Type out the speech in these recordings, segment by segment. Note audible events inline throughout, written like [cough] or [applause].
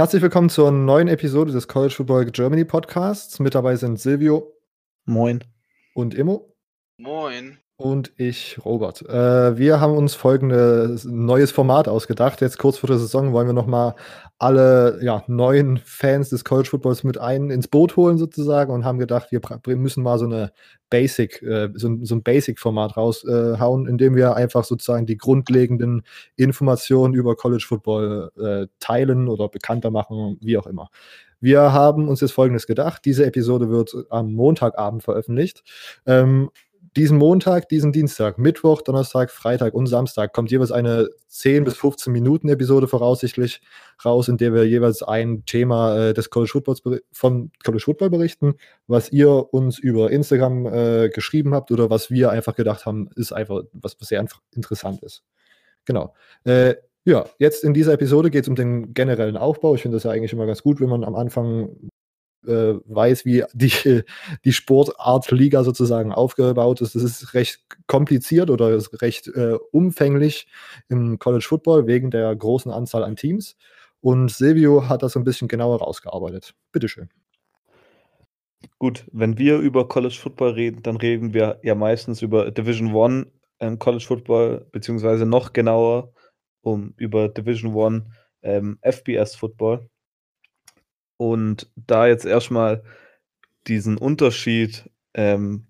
herzlich willkommen zur neuen Episode des College Football Germany Podcasts. Mit dabei sind Silvio. Moin. Und Immo. Moin. Und ich, Robert. Äh, wir haben uns folgendes neues Format ausgedacht. Jetzt kurz vor der Saison wollen wir nochmal alle ja, neuen Fans des College Footballs mit ein ins Boot holen sozusagen und haben gedacht, wir müssen mal so eine Basic, äh, so, so, ein Basic-Format raushauen, äh, in dem wir einfach sozusagen die grundlegenden Informationen über College Football äh, teilen oder bekannter machen, wie auch immer. Wir haben uns jetzt Folgendes gedacht. Diese Episode wird am Montagabend veröffentlicht. Ähm, diesen Montag, diesen Dienstag, Mittwoch, Donnerstag, Freitag und Samstag kommt jeweils eine 10 bis 15 Minuten Episode voraussichtlich raus, in der wir jeweils ein Thema äh, des College Footballs vom College Football berichten, was ihr uns über Instagram äh, geschrieben habt oder was wir einfach gedacht haben, ist einfach was, was sehr interessant ist. Genau. Äh, ja, jetzt in dieser Episode geht es um den generellen Aufbau. Ich finde das ja eigentlich immer ganz gut, wenn man am Anfang äh, weiß, wie die, [laughs] die Sportart Liga sozusagen aufgebaut ist. Das ist recht kompliziert oder ist recht äh, umfänglich im College Football wegen der großen Anzahl an Teams. Und Silvio hat das ein bisschen genauer rausgearbeitet. Bitteschön. Gut, wenn wir über College Football reden, dann reden wir ja meistens über Division One ähm, College Football, beziehungsweise noch genauer um über Division One ähm, FBS Football. Und da jetzt erstmal diesen Unterschied ähm,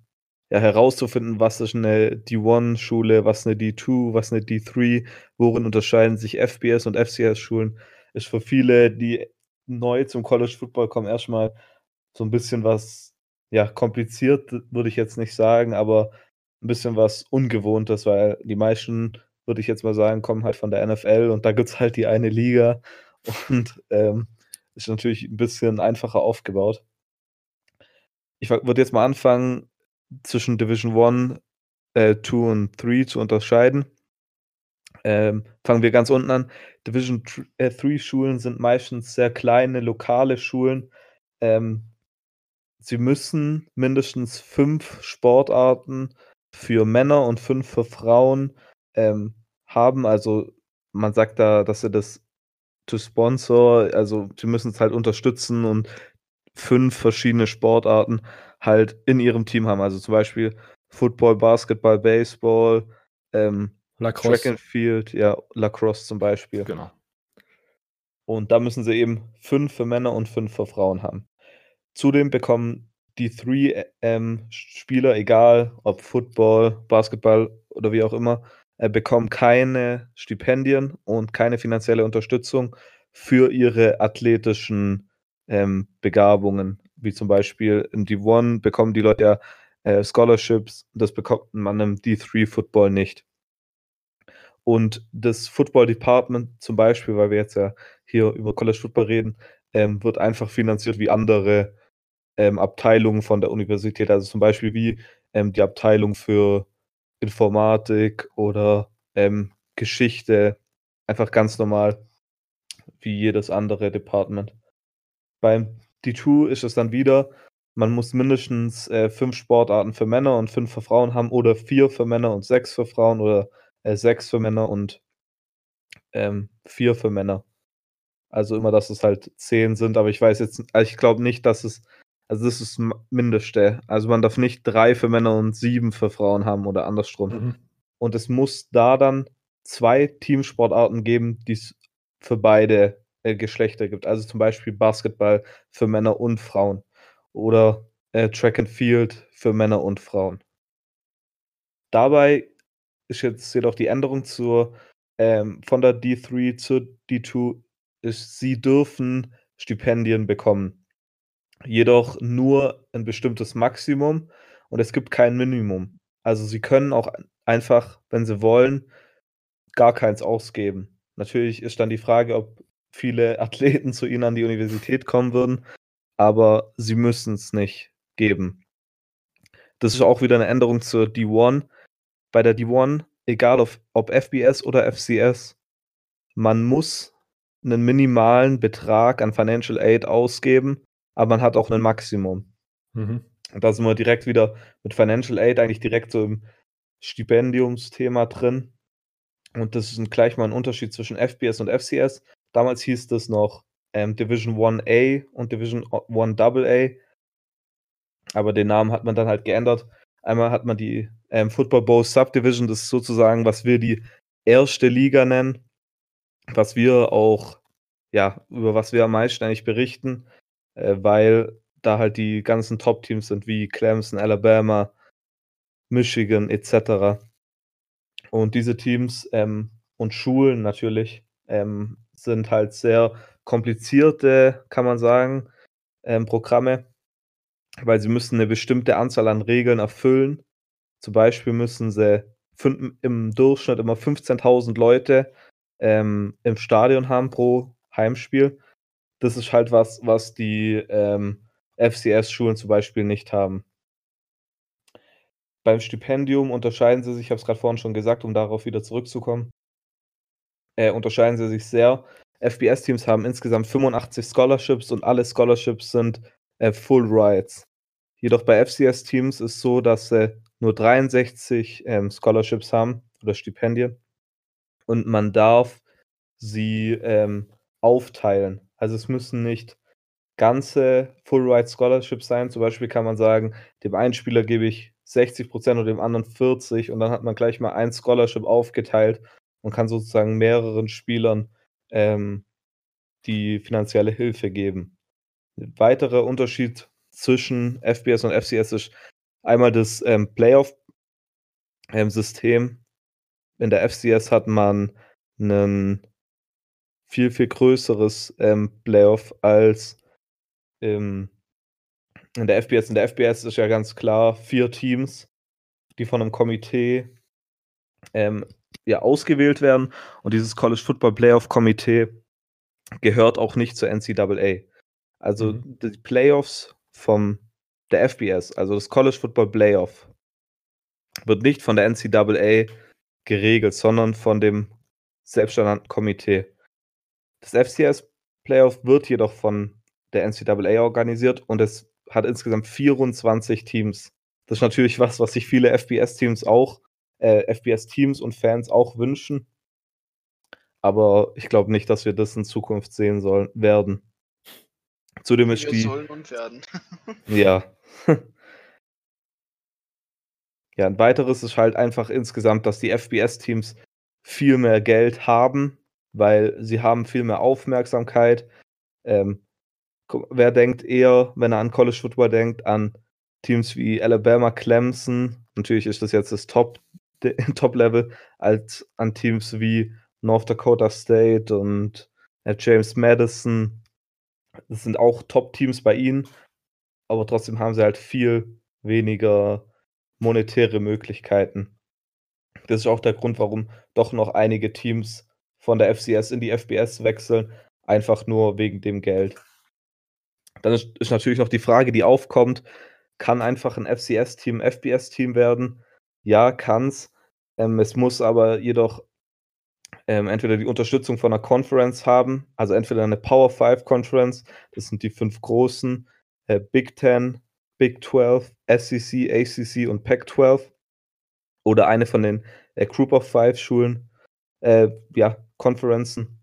ja, herauszufinden, was ist eine D1-Schule, was eine D2, was eine D3, worin unterscheiden sich FBS und FCS-Schulen, ist für viele, die neu zum College Football kommen, erstmal so ein bisschen was, ja, kompliziert, würde ich jetzt nicht sagen, aber ein bisschen was Ungewohntes, weil die meisten, würde ich jetzt mal sagen, kommen halt von der NFL und da gibt es halt die eine Liga [laughs] und ähm, ist natürlich ein bisschen einfacher aufgebaut. Ich würde jetzt mal anfangen, zwischen Division 1, äh, 2 und 3 zu unterscheiden. Ähm, fangen wir ganz unten an. Division 3 äh, Schulen sind meistens sehr kleine, lokale Schulen. Ähm, sie müssen mindestens fünf Sportarten für Männer und fünf für Frauen ähm, haben. Also man sagt da, dass sie das to sponsor, also sie müssen es halt unterstützen und fünf verschiedene Sportarten halt in ihrem Team haben. Also zum Beispiel Football, Basketball, Baseball, ähm, Track and Field, ja, Lacrosse zum Beispiel. Genau. Und da müssen sie eben fünf für Männer und fünf für Frauen haben. Zudem bekommen die three ähm, Spieler, egal ob Football, Basketball oder wie auch immer, äh, bekommen keine Stipendien und keine finanzielle Unterstützung für ihre athletischen ähm, Begabungen, wie zum Beispiel im D1 bekommen die Leute ja äh, Scholarships, das bekommt man im D3 Football nicht. Und das Football Department zum Beispiel, weil wir jetzt ja hier über College Football reden, ähm, wird einfach finanziert wie andere ähm, Abteilungen von der Universität. Also zum Beispiel wie ähm, die Abteilung für Informatik oder ähm, Geschichte. Einfach ganz normal, wie jedes andere Department. Beim D2 ist es dann wieder, man muss mindestens äh, fünf Sportarten für Männer und fünf für Frauen haben oder vier für Männer und sechs für Frauen oder äh, sechs für Männer und ähm, vier für Männer. Also immer, dass es halt zehn sind, aber ich weiß jetzt, ich glaube nicht, dass es also das ist das Mindeste. Also man darf nicht drei für Männer und sieben für Frauen haben oder andersrum. Mhm. Und es muss da dann zwei Teamsportarten geben, die es für beide äh, Geschlechter gibt. Also zum Beispiel Basketball für Männer und Frauen. Oder äh, Track and Field für Männer und Frauen. Dabei ist jetzt jedoch die Änderung zur ähm, von der D3 zur D2 ist, sie dürfen Stipendien bekommen jedoch nur ein bestimmtes Maximum und es gibt kein Minimum. Also sie können auch einfach, wenn sie wollen, gar keins ausgeben. Natürlich ist dann die Frage, ob viele [laughs] Athleten zu ihnen an die Universität kommen würden, aber sie müssen es nicht geben. Das ist auch wieder eine Änderung zur D1. Bei der D1, egal ob, ob FBS oder FCS, man muss einen minimalen Betrag an Financial Aid ausgeben, aber man hat auch ein Maximum. Mhm. Und da sind wir direkt wieder mit Financial Aid eigentlich direkt so im Stipendiumsthema drin. Und das ist ein, gleich mal ein Unterschied zwischen FBS und FCS. Damals hieß das noch ähm, Division 1A und Division 1 AA. Aber den Namen hat man dann halt geändert. Einmal hat man die ähm, Football Bowl Subdivision, das ist sozusagen, was wir die erste Liga nennen, was wir auch, ja, über was wir am meisten eigentlich berichten, äh, weil da halt die ganzen Top-Teams sind, wie Clemson, Alabama, Michigan etc. Und diese Teams ähm, und Schulen natürlich ähm, sind halt sehr komplizierte, kann man sagen, ähm, Programme, weil sie müssen eine bestimmte Anzahl an Regeln erfüllen. Zum Beispiel müssen sie im Durchschnitt immer 15.000 Leute ähm, im Stadion haben pro Heimspiel. Das ist halt was, was die ähm, FCS-Schulen zum Beispiel nicht haben. Beim Stipendium unterscheiden sie sich, ich habe es gerade vorhin schon gesagt, um darauf wieder zurückzukommen, äh, unterscheiden sie sich sehr. FBS-Teams haben insgesamt 85 Scholarships und alle Scholarships sind äh, Full Rights. Jedoch bei FCS-Teams ist so, dass sie nur 63 ähm, Scholarships haben oder Stipendien und man darf sie ähm, aufteilen. Also es müssen nicht ganze Full Ride Scholarships sein. Zum Beispiel kann man sagen, dem einen Spieler gebe ich 60 Prozent und dem anderen 40 und dann hat man gleich mal ein Scholarship aufgeteilt und kann sozusagen mehreren Spielern ähm, die finanzielle Hilfe geben. Ein weiterer Unterschied zwischen FBS und FCS ist einmal das ähm, Playoff-System. Ähm, In der FCS hat man ein viel, viel größeres ähm, Playoff als im, in der FBS. In der FBS ist ja ganz klar vier Teams, die von einem Komitee ähm, ja, ausgewählt werden. Und dieses College Football Playoff Komitee gehört auch nicht zur NCAA. Also mhm. die Playoffs vom der FBS, also das College Football Playoff, wird nicht von der NCAA geregelt, sondern von dem selbsternannten Komitee. Das FCS Playoff wird jedoch von der NCAA organisiert und es hat insgesamt 24 Teams. Das ist natürlich was, was sich viele FBS-Teams auch, äh, FBS-Teams und Fans auch wünschen. Aber ich glaube nicht, dass wir das in Zukunft sehen sollen werden. Zudem ist wir die. Sollen und werden. [laughs] ja. ja, ein weiteres ist halt einfach insgesamt, dass die FBS-Teams viel mehr Geld haben, weil sie haben viel mehr Aufmerksamkeit. Ähm, wer denkt eher, wenn er an College Football denkt, an Teams wie Alabama, Clemson, natürlich ist das jetzt das Top, [laughs] Top-Level, als an Teams wie North Dakota State und äh, James Madison. Das sind auch Top-Teams bei ihnen, aber trotzdem haben sie halt viel weniger monetäre Möglichkeiten. Das ist auch der Grund, warum doch noch einige Teams von der FCS in die FBS wechseln, einfach nur wegen dem Geld. Dann ist, ist natürlich noch die Frage, die aufkommt, kann einfach ein FCS-Team FBS-Team werden? Ja, kann's. Ähm, es muss aber jedoch ähm, entweder die Unterstützung von einer Conference haben, also entweder eine Power 5 Conference, das sind die fünf großen, äh, Big 10, Big 12, SEC, ACC und Pac 12 oder eine von den äh, Group of Five Schulen, äh, ja, Konferenzen.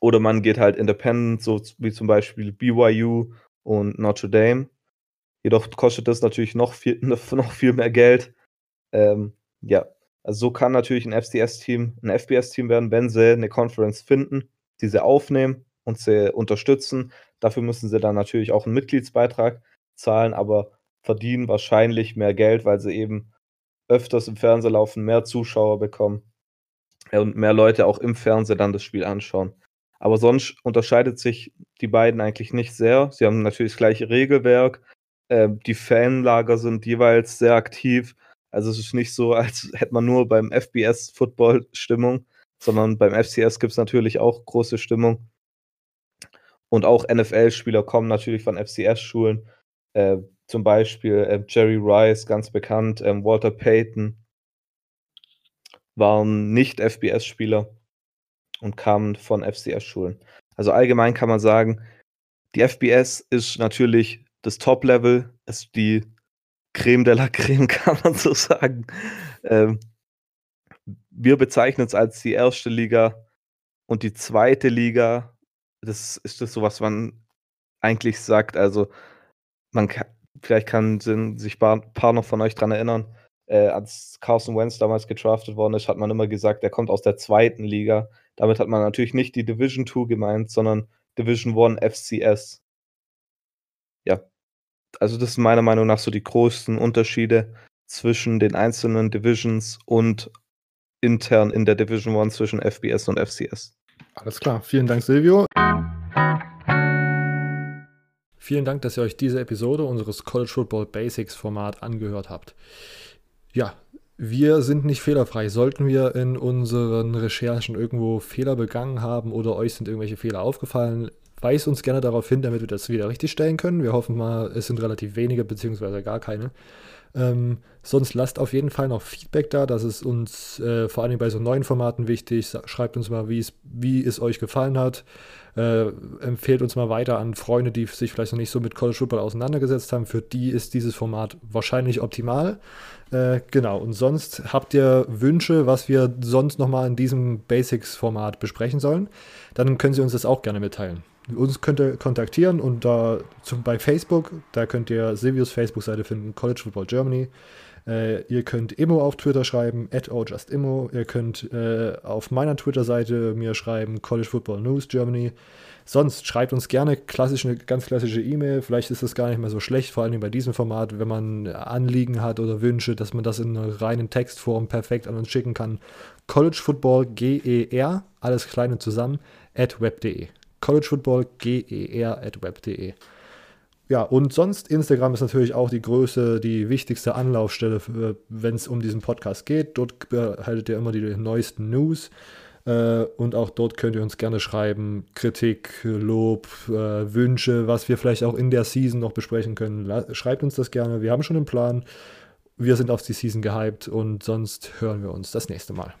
Oder man geht halt independent, so wie zum Beispiel BYU und Notre Dame. Jedoch kostet das natürlich noch viel, [laughs] noch viel mehr Geld. Ähm, ja, also so kann natürlich ein FCS-Team ein FBS-Team werden, wenn sie eine Conference finden, die sie aufnehmen und sie unterstützen. Dafür müssen sie dann natürlich auch einen Mitgliedsbeitrag zahlen, aber verdienen wahrscheinlich mehr Geld, weil sie eben öfters im Fernsehen laufen, mehr Zuschauer bekommen und mehr Leute auch im Fernsehen dann das Spiel anschauen. Aber sonst unterscheidet sich die beiden eigentlich nicht sehr. Sie haben natürlich das gleiche Regelwerk. Äh, die Fanlager sind jeweils sehr aktiv. Also es ist nicht so, [laughs] als hätte man nur beim FBS Football Stimmung, sondern beim FCS gibt es natürlich auch große Stimmung. Und auch NFL-Spieler kommen natürlich von FCS-Schulen. Äh, zum Beispiel äh, Jerry Rice, ganz bekannt, ähm, Walter Payton waren nicht FBS-Spieler und kamen von FCS-Schulen. Also allgemein kann man sagen, die FBS ist natürlich das Top-Level, ist die Creme de la Creme, [laughs] kann man so sagen. Ähm, wir bezeichnen es als die erste Liga und die zweite Liga das ist das so, was man eigentlich sagt. Also, man ka vielleicht kann sich paar paar noch von euch dran erinnern, äh, als Carson Wentz damals gedraftet worden ist, hat man immer gesagt, er kommt aus der zweiten Liga. Damit hat man natürlich nicht die Division Two gemeint, sondern Division One FCS. Ja, also das sind meiner Meinung nach so die größten Unterschiede zwischen den einzelnen Divisions und intern in der Division One zwischen FBS und FCS. Alles klar, vielen Dank, Silvio. Vielen Dank, dass ihr euch diese Episode unseres College Football Basics Format angehört habt. Ja, wir sind nicht fehlerfrei. Sollten wir in unseren Recherchen irgendwo Fehler begangen haben oder euch sind irgendwelche Fehler aufgefallen, weist uns gerne darauf hin, damit wir das wieder richtigstellen können. Wir hoffen mal, es sind relativ wenige beziehungsweise gar keine. Ähm, sonst lasst auf jeden Fall noch Feedback da. Das ist uns äh, vor allem bei so neuen Formaten wichtig. Schreibt uns mal, wie es euch gefallen hat. Äh, empfehlt uns mal weiter an Freunde, die sich vielleicht noch nicht so mit College Football auseinandergesetzt haben. Für die ist dieses Format wahrscheinlich optimal. Äh, genau. Und sonst habt ihr Wünsche, was wir sonst nochmal in diesem Basics-Format besprechen sollen, dann können Sie uns das auch gerne mitteilen. Uns könnt ihr kontaktieren und da zum, bei Facebook, da könnt ihr Silvius Facebook-Seite finden, College Football Germany. Äh, ihr könnt Immo auf Twitter schreiben, at ojustimmo. Ihr könnt äh, auf meiner Twitter-Seite mir schreiben, College Football News Germany. Sonst schreibt uns gerne klassisch eine ganz klassische E-Mail. Vielleicht ist das gar nicht mehr so schlecht, vor allem bei diesem Format, wenn man Anliegen hat oder Wünsche, dass man das in einer reinen Textform perfekt an uns schicken kann. College Football GER, alles kleine zusammen, at web.de collegefootballger.web.de. Ja, und sonst, Instagram ist natürlich auch die größte, die wichtigste Anlaufstelle, wenn es um diesen Podcast geht. Dort erhaltet ihr immer die neuesten News. Äh, und auch dort könnt ihr uns gerne schreiben, Kritik, Lob, äh, Wünsche, was wir vielleicht auch in der Season noch besprechen können. Schreibt uns das gerne. Wir haben schon einen Plan. Wir sind auf die Season gehypt und sonst hören wir uns das nächste Mal.